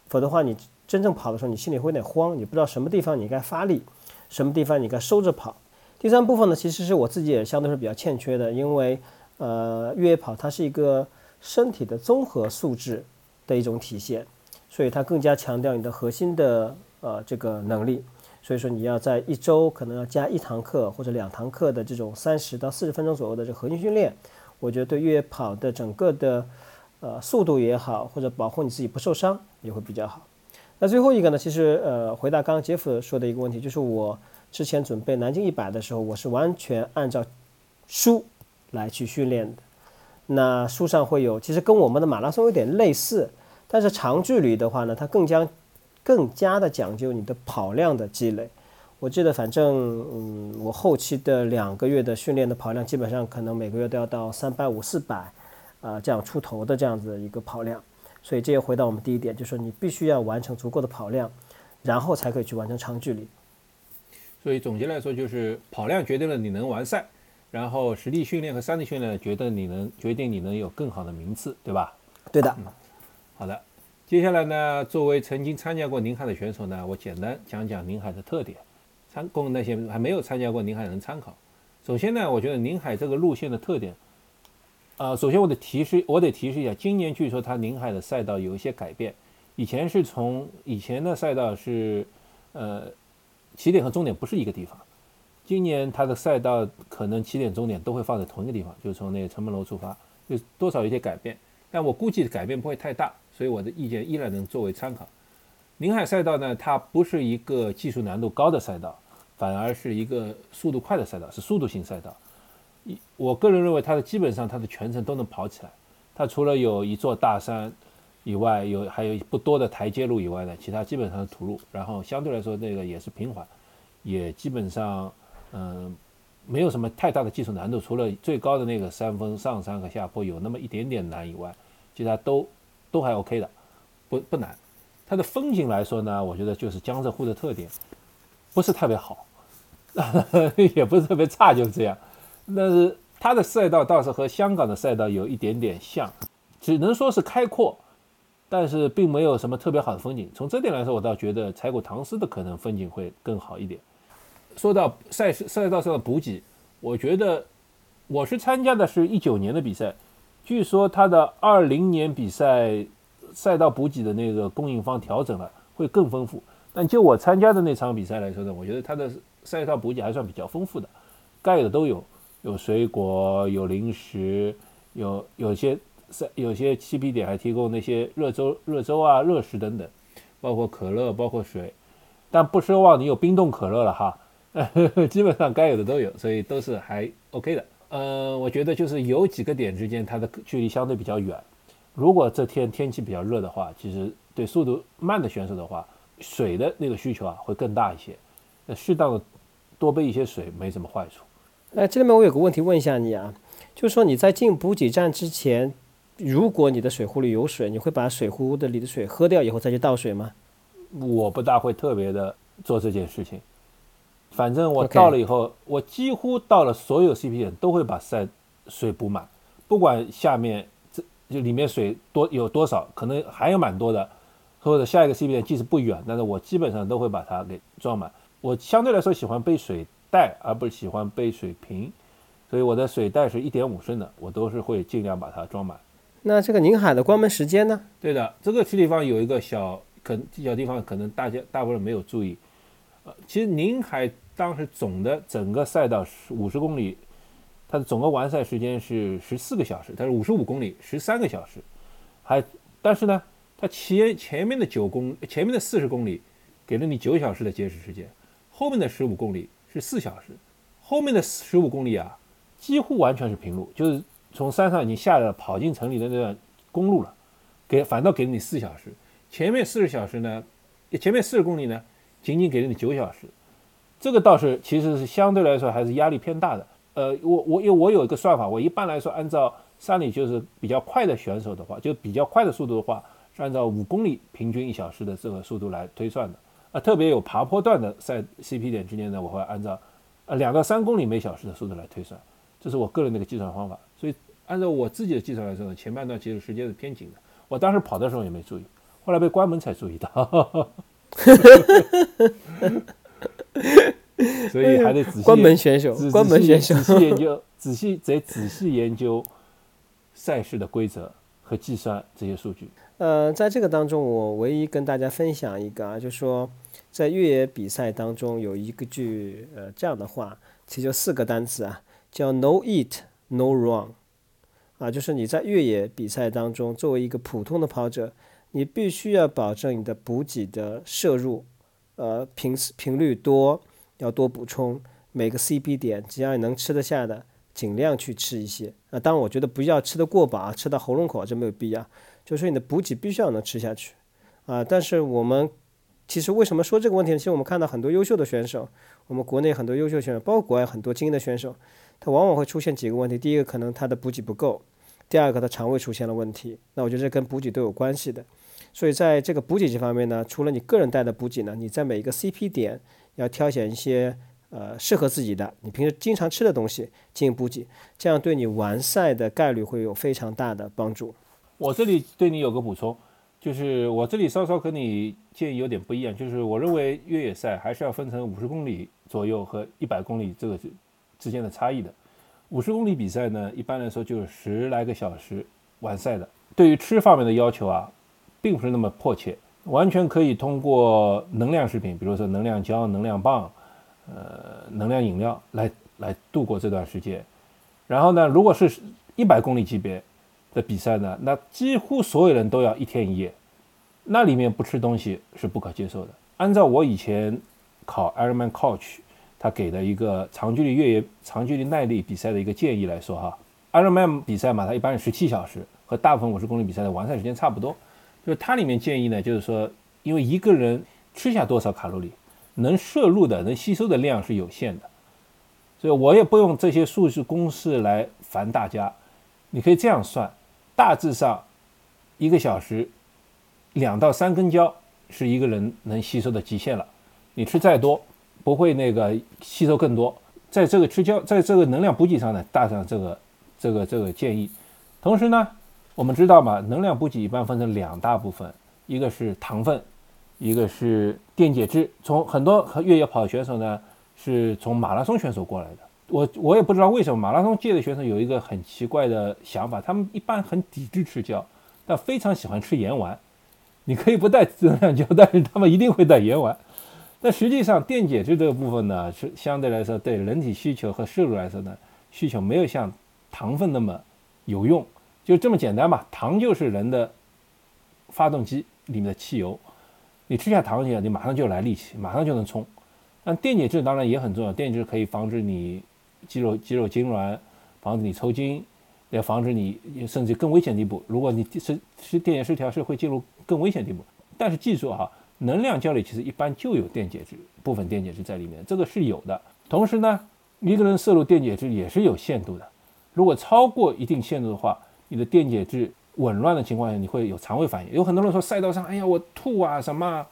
否则的话，你真正跑的时候，你心里会有点慌，你不知道什么地方你该发力，什么地方你该收着跑。第三部分呢，其实是我自己也相对是比较欠缺的，因为呃越野跑它是一个身体的综合素质的一种体现，所以它更加强调你的核心的呃这个能力。所以说你要在一周可能要加一堂课或者两堂课的这种三十到四十分钟左右的这核心训练，我觉得对越野跑的整个的呃速度也好，或者保护你自己不受伤也会比较好。那最后一个呢，其实呃回答刚刚杰夫说的一个问题，就是我之前准备南京一百的时候，我是完全按照书来去训练的。那书上会有，其实跟我们的马拉松有点类似，但是长距离的话呢，它更加。更加的讲究你的跑量的积累，我记得反正嗯，我后期的两个月的训练的跑量，基本上可能每个月都要到三百五四百，啊这样出头的这样子一个跑量，所以这又回到我们第一点，就是说你必须要完成足够的跑量，然后才可以去完成长距离。所以总结来说，就是跑量决定了你能完赛，然后实地训练和山地训练觉得你能决定你能有更好的名次，对吧？对的。好的。接下来呢，作为曾经参加过宁海的选手呢，我简单讲讲宁海的特点，参供那些还没有参加过宁海的人参考。首先呢，我觉得宁海这个路线的特点，啊，首先我得提示，我得提示一下，今年据说它宁海的赛道有一些改变，以前是从以前的赛道是，呃，起点和终点不是一个地方，今年它的赛道可能起点终点都会放在同一个地方，就是从那个城门楼出发，就多少有些改变，但我估计改变不会太大。所以我的意见依然能作为参考。宁海赛道呢，它不是一个技术难度高的赛道，反而是一个速度快的赛道，是速度型赛道。一，我个人认为它的基本上它的全程都能跑起来。它除了有一座大山以外，有还有不多的台阶路以外呢，其他基本上是土路。然后相对来说，那个也是平缓，也基本上嗯没有什么太大的技术难度。除了最高的那个山峰上山和下坡有那么一点点难以外，其他都。都还 OK 的，不不难。它的风景来说呢，我觉得就是江浙沪的特点，不是特别好，也不是特别差，就是这样。但是它的赛道倒是和香港的赛道有一点点像，只能说是开阔，但是并没有什么特别好的风景。从这点来说，我倒觉得柴谷唐斯的可能风景会更好一点。说到赛赛道上的补给，我觉得我是参加的是一九年的比赛。据说他的二零年比赛赛道补给的那个供应方调整了，会更丰富。但就我参加的那场比赛来说呢，我觉得他的赛道补给还算比较丰富的，该有的都有。有水果，有零食，有有些赛有些 CP 点还提供那些热粥、热粥啊、热食等等，包括可乐，包括水，但不奢望你有冰冻可乐了哈，基本上该有的都有，所以都是还 OK 的。呃，我觉得就是有几个点之间它的距离相对比较远。如果这天天气比较热的话，其实对速度慢的选手的话，水的那个需求啊会更大一些。那适当的多备一些水没什么坏处。那，这里面我有个问题问一下你啊，就是说你在进补给站之前，如果你的水壶里有水，你会把水壶的里的水喝掉以后再去倒水吗？我不大会特别的做这件事情。反正我到了以后我几乎到了所有 CP 点都会把塞水补满，不管下面这就里面水多有多少，可能还有蛮多的，或者下一个 CP 点即使不远，但是我基本上都会把它给装满。我相对来说喜欢背水袋，而不是喜欢背水瓶，所以我的水袋是一点五升的，我都是会尽量把它装满。那这个宁海的关门时间呢？对的，这个地方有一个小可小地方，可能大家大部分人没有注意。呃，其实宁海当时总的整个赛道是五十公里，它的总个完赛时间是十四个小时，它是五十五公里十三个小时，还但是呢，它前前面的九公前面的四十公里给了你九小时的节食时间，后面的十五公里是四小时，后面的十五公里啊几乎完全是平路，就是从山上已经下来了，跑进城里的那段公路了，给反倒给了你四小时，前面四十小时呢，前面四十公里呢，仅仅给了你九小时，这个倒是其实是相对来说还是压力偏大的。呃，我我因为我有一个算法，我一般来说按照山里就是比较快的选手的话，就比较快的速度的话，是按照五公里平均一小时的这个速度来推算的。啊，特别有爬坡段的赛 CP 点之间呢，我会按照呃两到三公里每小时的速度来推算，这是我个人的一个计算方法。所以按照我自己的计算来说呢，前半段其实时间是偏紧的。我当时跑的时候也没注意，后来被关门才注意到，所以还得仔细关门选手，关门选手仔细研究，仔细得仔细研究赛事的规则和计算这些数据。呃，在这个当中，我唯一跟大家分享一个啊，就说在越野比赛当中有一个句呃这样的话，其实就四个单词啊，叫 “no eat no run”，啊，就是你在越野比赛当中，作为一个普通的跑者，你必须要保证你的补给的摄入，呃频频率多，要多补充，每个 CP 点只要你能吃得下的，尽量去吃一些。啊，当然我觉得不要吃得过饱啊，吃到喉咙口这没有必要。就是说你的补给必须要能吃下去，啊，但是我们其实为什么说这个问题呢？其实我们看到很多优秀的选手，我们国内很多优秀选手，包括国外很多精英的选手，他往往会出现几个问题。第一个可能他的补给不够，第二个他肠胃出现了问题。那我觉得这跟补给都有关系的。所以在这个补给这方面呢，除了你个人带的补给呢，你在每一个 CP 点要挑选一些呃适合自己的，你平时经常吃的东西进行补给，这样对你完赛的概率会有非常大的帮助。我这里对你有个补充，就是我这里稍稍跟你建议有点不一样，就是我认为越野赛还是要分成五十公里左右和一百公里这个之间的差异的。五十公里比赛呢，一般来说就是十来个小时完赛的。对于吃方面的要求啊，并不是那么迫切，完全可以通过能量食品，比如说能量胶、能量棒、呃能量饮料来来度过这段时间。然后呢，如果是一百公里级别的比赛呢，那几乎所有人都要一天一夜，那里面不吃东西是不可接受的。按照我以前考 Ironman Coach 他给的一个长距离越野、长距离耐力比赛的一个建议来说哈，Ironman 比赛嘛，它一般是十七小时，和大部分五十公里比赛的完赛时间差不多。就是它里面建议呢，就是说，因为一个人吃下多少卡路里，能摄入的、能吸收的量是有限的，所以我也不用这些数据公式来烦大家。你可以这样算，大致上一个小时两到三根胶是一个人能吸收的极限了。你吃再多，不会那个吸收更多。在这个吃胶，在这个能量补给上呢，大上这个这个这个建议。同时呢，我们知道嘛，能量补给一般分成两大部分，一个是糖分，一个是电解质。从很多和越野跑选手呢，是从马拉松选手过来的。我我也不知道为什么马拉松界的选手有一个很奇怪的想法，他们一般很抵制吃胶，但非常喜欢吃盐丸。你可以不带能量胶，但是他们一定会带盐丸。但实际上，电解质这个部分呢，是相对来说对人体需求和摄入来说呢，需求没有像糖分那么有用，就这么简单吧。糖就是人的发动机里面的汽油，你吃下糖以后，你马上就来力气，马上就能冲。那电解质当然也很重要，电解质可以防止你肌肉肌肉痉挛，防止你抽筋，也防止你甚至更危险地步。如果你是是电解失调，是会进入更危险地步。但是记住哈，能量胶里其实一般就有电解质，部分电解质在里面，这个是有的。同时呢，一个人摄入电解质也是有限度的，如果超过一定限度的话，你的电解质紊乱的情况下，你会有肠胃反应。有很多人说赛道上，哎呀，我吐啊什么。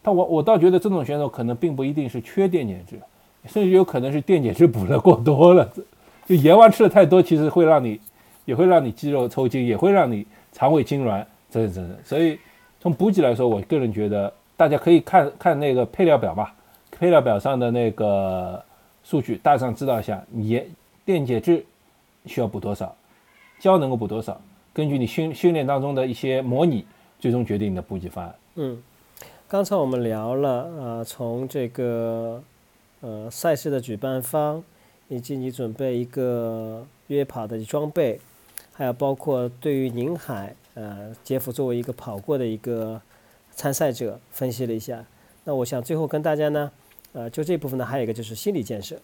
但我我倒觉得这种选手可能并不一定是缺电解质，甚至有可能是电解质补的过多了，就盐丸吃的太多，其实会让你也会让你肌肉抽筋，也会让你肠胃痉挛，真的真的。所以从补给来说，我个人觉得大家可以看看那个配料表吧，配料表上的那个数据，大致上知道一下盐电解质需要补多少，胶能够补多少，根据你训训练当中的一些模拟，最终决定你的补给方案。嗯。刚才我们聊了，呃，从这个呃赛事的举办方，以及你准备一个约跑的装备，还有包括对于宁海，呃，杰夫作为一个跑过的一个参赛者，分析了一下。那我想最后跟大家呢，呃，就这部分呢，还有一个就是心理建设。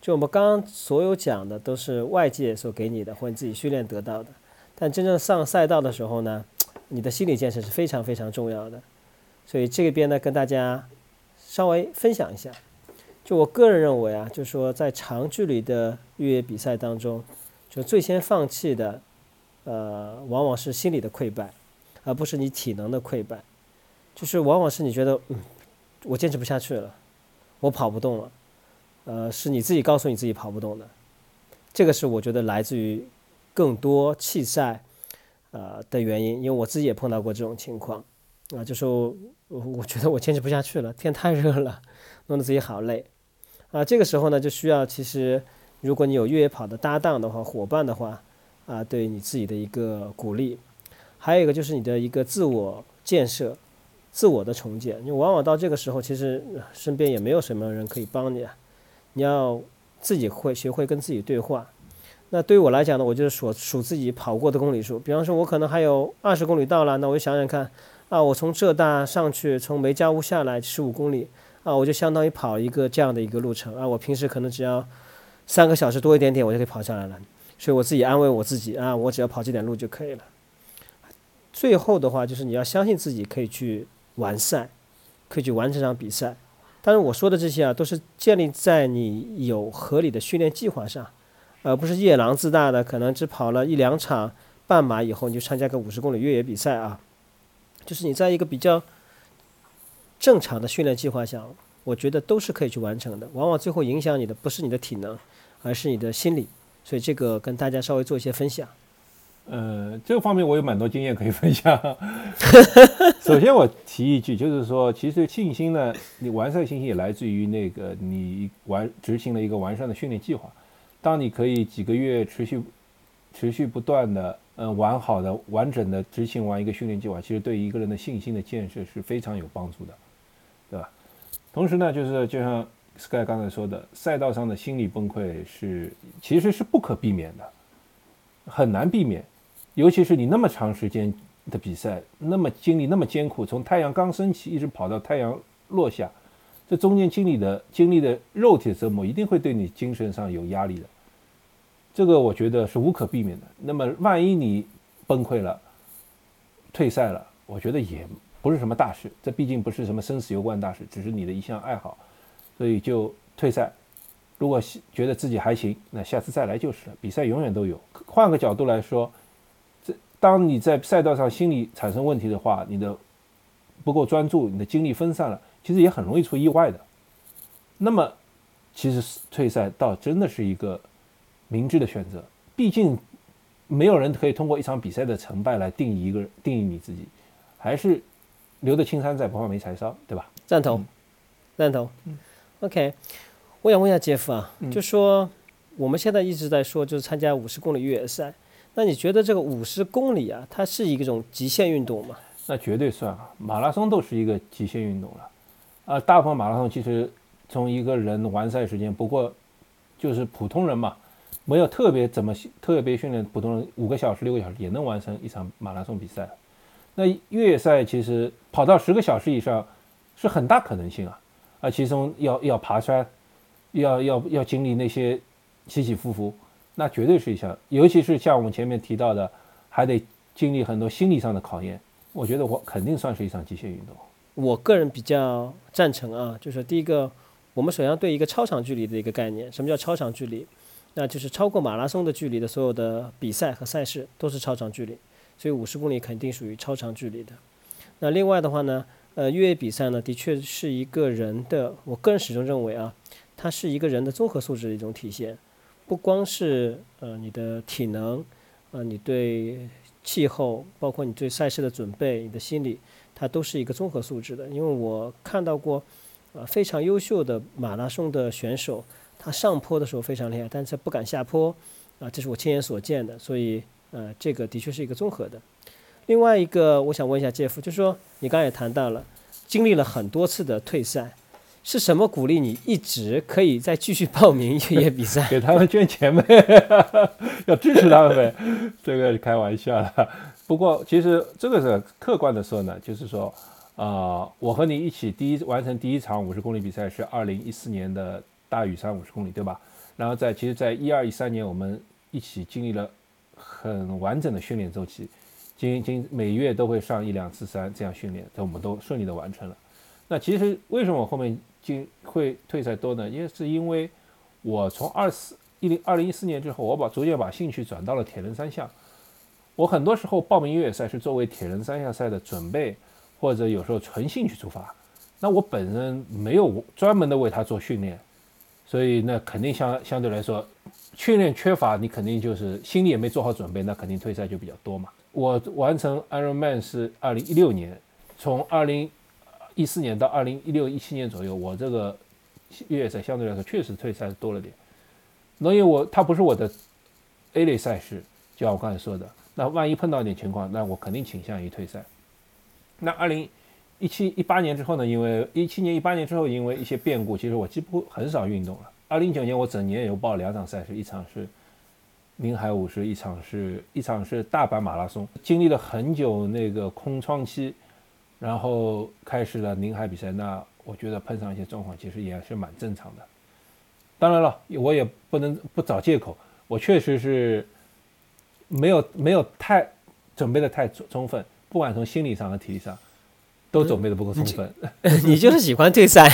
就我们刚刚所有讲的都是外界所给你的，或者自己训练得到的，但真正上赛道的时候呢，你的心理建设是非常非常重要的。所以这边呢，跟大家稍微分享一下。就我个人认为啊，就是说在长距离的越野比赛当中，就最先放弃的，呃，往往是心理的溃败，而不是你体能的溃败。就是往往是你觉得，嗯，我坚持不下去了，我跑不动了，呃，是你自己告诉你自己跑不动的。这个是我觉得来自于更多弃赛，呃的原因，因为我自己也碰到过这种情况。啊，就说我我觉得我坚持不下去了，天太热了，弄得自己好累。啊，这个时候呢，就需要其实，如果你有越野跑的搭档的话，伙伴的话，啊，对你自己的一个鼓励。还有一个就是你的一个自我建设、自我的重建。你往往到这个时候，其实身边也没有什么人可以帮你啊，你要自己会学会跟自己对话。那对于我来讲呢，我就是数数自己跑过的公里数。比方说，我可能还有二十公里到了，那我就想想看。啊，我从浙大上去，从梅家坞下来十五公里，啊，我就相当于跑一个这样的一个路程啊。我平时可能只要三个小时多一点点，我就可以跑下来了。所以我自己安慰我自己啊，我只要跑这点路就可以了。最后的话就是你要相信自己可以去完赛，可以去完成这场比赛。但是我说的这些啊，都是建立在你有合理的训练计划上，而不是夜郎自大的，可能只跑了一两场半马以后你就参加个五十公里越野比赛啊。就是你在一个比较正常的训练计划下，我觉得都是可以去完成的。往往最后影响你的不是你的体能，而是你的心理。所以这个跟大家稍微做一些分享。呃，这个方面我有蛮多经验可以分享。首先我提一句，就是说，其实信心呢，你完善信心也来自于那个你完执行了一个完善的训练计划。当你可以几个月持续、持续不断的。嗯，完好的、完整的执行完一个训练计划，其实对一个人的信心的建设是非常有帮助的，对吧？同时呢，就是就像 Sky 刚才说的，赛道上的心理崩溃是其实是不可避免的，很难避免。尤其是你那么长时间的比赛，那么经历那么艰苦，从太阳刚升起一直跑到太阳落下，这中间经历的经历的肉体折磨，一定会对你精神上有压力的。这个我觉得是无可避免的。那么，万一你崩溃了、退赛了，我觉得也不是什么大事。这毕竟不是什么生死攸关大事，只是你的一项爱好，所以就退赛。如果觉得自己还行，那下次再来就是了。比赛永远都有。换个角度来说，当你在赛道上心理产生问题的话，你的不够专注，你的精力分散了，其实也很容易出意外的。那么，其实退赛倒真的是一个。明智的选择，毕竟没有人可以通过一场比赛的成败来定义一个定义你自己，还是留得青山在，不怕没柴烧，对吧？赞同，赞同。OK，我想问一下杰夫啊，就说我们现在一直在说就是参加五十公里越野赛，那你觉得这个五十公里啊，它是一种极限运动吗？那绝对算啊，马拉松都是一个极限运动了。啊，大部分马拉松其实从一个人完赛时间，不过就是普通人嘛。没有特别怎么特别训练，普通人五个小时、六个小时也能完成一场马拉松比赛。那越野赛其实跑到十个小时以上是很大可能性啊，啊，其中要要爬山，要要要经历那些起起伏伏，那绝对是一项，尤其是像我们前面提到的，还得经历很多心理上的考验。我觉得我肯定算是一场极限运动。我个人比较赞成啊，就是第一个，我们首先对一个超长距离的一个概念，什么叫超长距离？那就是超过马拉松的距离的所有的比赛和赛事都是超长距离。所以五十公里肯定属于超长距离的。那另外的话呢，呃，越野比赛呢，的确是一个人的，我个人始终认为啊，它是一个人的综合素质的一种体现，不光是呃你的体能，呃你对气候，包括你对赛事的准备，你的心理，它都是一个综合素质的。因为我看到过，呃非常优秀的马拉松的选手，他上坡的时候非常厉害，但是不敢下坡，啊，这是我亲眼所见的，所以。呃，这个的确是一个综合的。另外一个，我想问一下杰夫，就是说你刚才也谈到了，经历了很多次的退赛，是什么鼓励你一直可以再继续报名越野 比赛？给他们捐钱呗，要支持他们呗。这个开玩笑的。不过其实这个是客观的说呢，就是说，啊，我和你一起第一完成第一场五十公里比赛是二零一四年的大屿山五十公里，对吧？然后在其实，在一二一三年我们一起经历了。很完整的训练周期，经经每月都会上一两次山，这样训练，这我们都顺利的完成了。那其实为什么我后面进会退赛多呢？也是因为我从二四一零二零一四年之后，我把逐渐把兴趣转到了铁人三项。我很多时候报名越野赛是作为铁人三项赛的准备，或者有时候纯兴趣出发。那我本人没有专门的为他做训练，所以那肯定相相对来说。训练缺乏，你肯定就是心里也没做好准备，那肯定退赛就比较多嘛。我完成 Ironman 是二零一六年，从二零一四年到二零一六一七年左右，我这个越野赛相对来说确实退赛多了点。那因为我它不是我的 A 类赛事，就像我刚才说的，那万一碰到一点情况，那我肯定倾向于退赛。那二零一七一八年之后呢？因为一七年一八年之后，因为一些变故，其实我几乎很少运动了。二零一九年，我整年有报两场赛事，一场是宁海五十，一场是一场是大阪马拉松。经历了很久那个空窗期，然后开始了宁海比赛。那我觉得碰上一些状况，其实也是蛮正常的。当然了，我也不能不找借口，我确实是没有没有太准备的太充分，不管从心理上和体力上。都准备的不够充分，你就是喜欢退赛。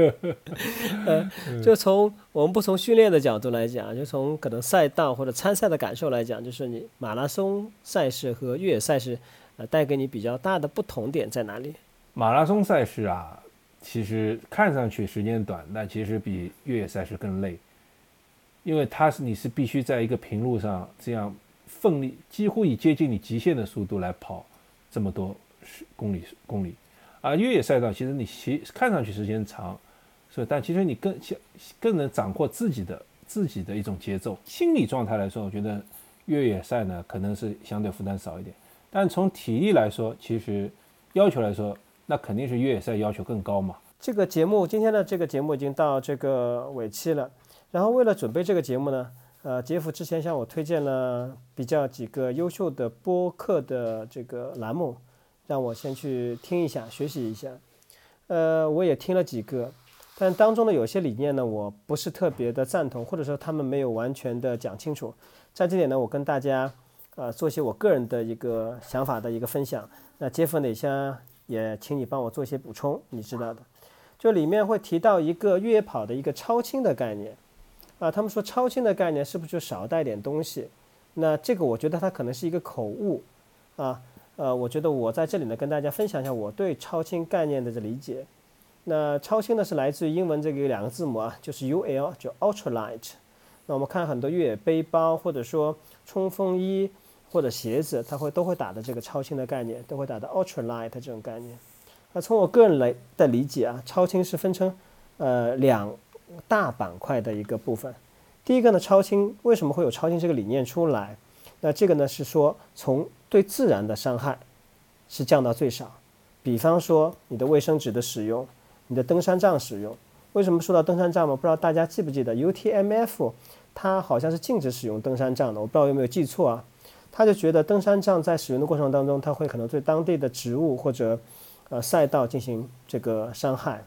就从我们不从训练的角度来讲，就从可能赛道或者参赛的感受来讲，就是你马拉松赛事和越野赛事，呃，带给你比较大的不同点在哪里？马拉松赛事啊，其实看上去时间短，但其实比越野赛事更累，因为它是你是必须在一个平路上这样奋力，几乎以接近你极限的速度来跑这么多。十公里公里，而，越野赛道其实你骑看上去时间长，是但其实你更更能掌握自己的自己的一种节奏。心理状态来说，我觉得越野赛呢可能是相对负担少一点，但从体力来说，其实要求来说，那肯定是越野赛要求更高嘛。这个节目今天的这个节目已经到这个尾期了，然后为了准备这个节目呢，呃，杰夫之前向我推荐了比较几个优秀的播客的这个栏目。让我先去听一下，学习一下。呃，我也听了几个，但当中的有些理念呢，我不是特别的赞同，或者说他们没有完全的讲清楚。在这点呢，我跟大家呃做一些我个人的一个想法的一个分享。那杰夫哪些也请你帮我做一些补充，你知道的。就里面会提到一个越野跑的一个超轻的概念啊，他们说超轻的概念是不是就少带点东西？那这个我觉得它可能是一个口误啊。呃，我觉得我在这里呢，跟大家分享一下我对超轻概念的这理解。那超轻呢是来自于英文这个有两个字母啊，就是 U L，就 ultra light。那我们看很多越野背包或者说冲锋衣或者鞋子，它会都会打的这个超轻的概念，都会打的 ultra light 这种概念。那从我个人来的理解啊，超轻是分成呃两大板块的一个部分。第一个呢，超轻为什么会有超轻这个理念出来？那这个呢是说从对自然的伤害是降到最少，比方说你的卫生纸的使用，你的登山杖使用，为什么说到登山杖嘛？不知道大家记不记得 UTMF，它好像是禁止使用登山杖的，我不知道有没有记错啊。他就觉得登山杖在使用的过程当中，它会可能对当地的植物或者呃赛道进行这个伤害。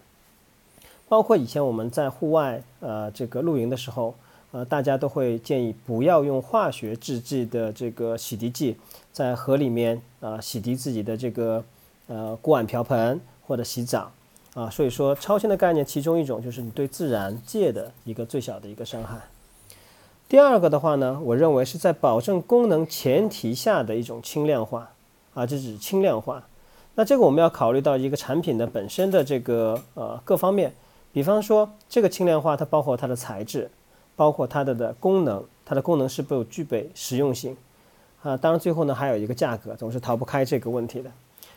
包括以前我们在户外呃这个露营的时候，呃大家都会建议不要用化学制剂的这个洗涤剂在河里面啊洗涤自己的这个呃锅碗瓢盆或者洗澡啊。所以说超轻的概念，其中一种就是你对自然界的一个最小的一个伤害。第二个的话呢，我认为是在保证功能前提下的一种轻量化，啊，这是轻量化。那这个我们要考虑到一个产品的本身的这个呃各方面，比方说这个轻量化它包括它的材质，包括它的的功能，它的功能是否具备实用性，啊，当然最后呢还有一个价格，总是逃不开这个问题的。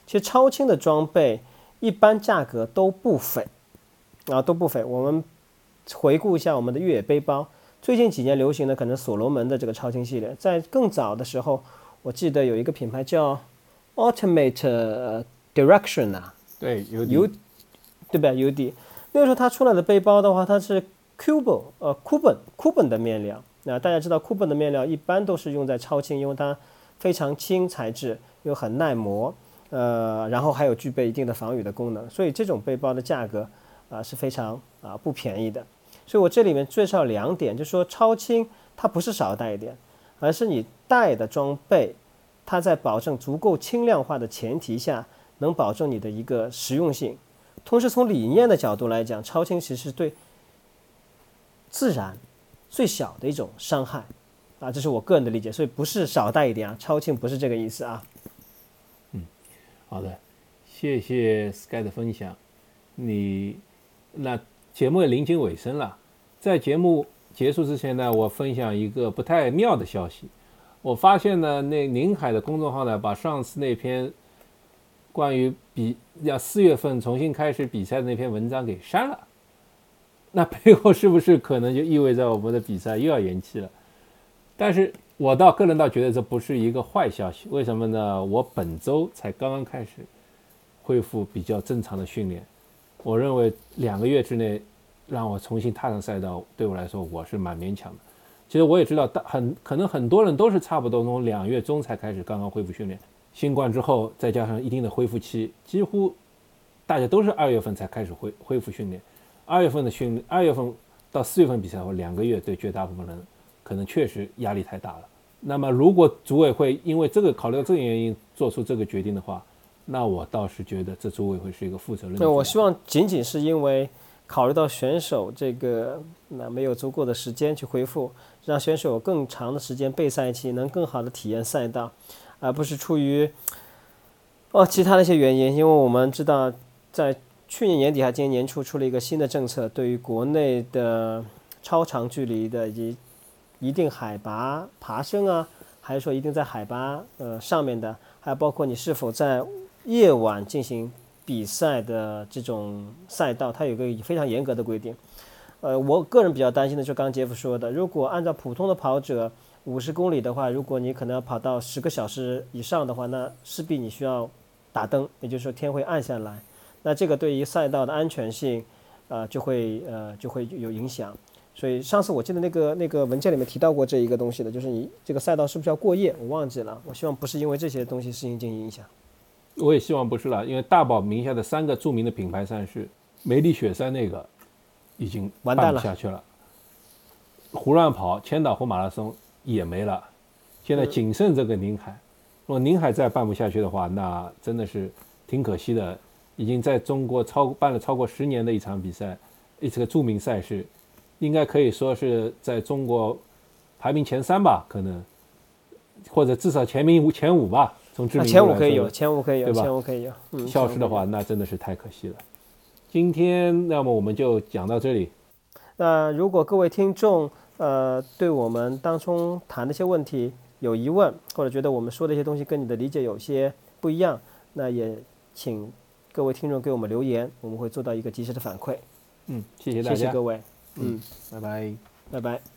其实超轻的装备一般价格都不菲，啊都不菲。我们回顾一下我们的越野背包。最近几年流行的可能所罗门的这个超轻系列，在更早的时候，我记得有一个品牌叫 Ultimate Direction 啊，对，U，对吧？UD，那个时候它出来的背包的话，它是 Cuban 呃 Cuban Cuban 的面料。那大家知道 Cuban 的面料一般都是用在超轻，因为它非常轻材质，又很耐磨，呃，然后还有具备一定的防雨的功能，所以这种背包的价格啊是非常啊不便宜的。所以我这里面介绍两点，就是说超轻它不是少带一点，而是你带的装备，它在保证足够轻量化的前提下，能保证你的一个实用性。同时从理念的角度来讲，超轻其实是对自然最小的一种伤害啊，这是我个人的理解。所以不是少带一点啊，超轻不是这个意思啊。嗯，好的，谢谢 Sky 的分享。你那。节目也临近尾声了，在节目结束之前呢，我分享一个不太妙的消息。我发现呢，那宁海的公众号呢，把上次那篇关于比要四月份重新开始比赛的那篇文章给删了。那背后是不是可能就意味着我们的比赛又要延期了？但是我倒个人倒觉得这不是一个坏消息。为什么呢？我本周才刚刚开始恢复比较正常的训练。我认为两个月之内让我重新踏上赛道，对我来说我是蛮勉强的。其实我也知道，大很可能很多人都是差不多从两月中才开始刚刚恢复训练。新冠之后，再加上一定的恢复期，几乎大家都是二月份才开始恢恢复训练。二月份的训，二月份到四月份比赛后两个月，对绝大部分人可能确实压力太大了。那么，如果组委会因为这个考虑到这个原因做出这个决定的话，那我倒是觉得这组委会是一个负责任。对，我希望仅仅是因为考虑到选手这个那没有足够的时间去恢复，让选手有更长的时间备赛期，能更好的体验赛道，而不是出于哦其他的一些原因。因为我们知道，在去年年底还今年年初出了一个新的政策，对于国内的超长距离的以及一定海拔爬升啊，还是说一定在海拔呃上面的，还有包括你是否在夜晚进行比赛的这种赛道，它有个非常严格的规定。呃，我个人比较担心的就是刚刚杰夫说的，如果按照普通的跑者五十公里的话，如果你可能要跑到十个小时以上的话，那势必你需要打灯，也就是说天会暗下来。那这个对于赛道的安全性，呃，就会呃就会有影响。所以上次我记得那个那个文件里面提到过这一个东西的，就是你这个赛道是不是要过夜？我忘记了。我希望不是因为这些东西事情进行影响。我也希望不是了，因为大宝名下的三个著名的品牌赛事，梅里雪山那个已经办不下去了，胡乱跑、千岛湖马拉松也没了，现在仅剩这个宁海。如果宁海再办不下去的话，那真的是挺可惜的。已经在中国超办了超过十年的一场比赛，一这个著名赛事，应该可以说是在中国排名前三吧，可能或者至少前名前五吧。从前五可以有，前五可以有，前五可以有。嗯，消失的话，那真的是太可惜了。今天，那么我们就讲到这里。那如果各位听众呃对我们当中谈的一些问题有疑问，或者觉得我们说的一些东西跟你的理解有些不一样，那也请各位听众给我们留言，我们会做到一个及时的反馈。嗯，谢谢大家，谢谢各位。嗯，拜拜，拜拜。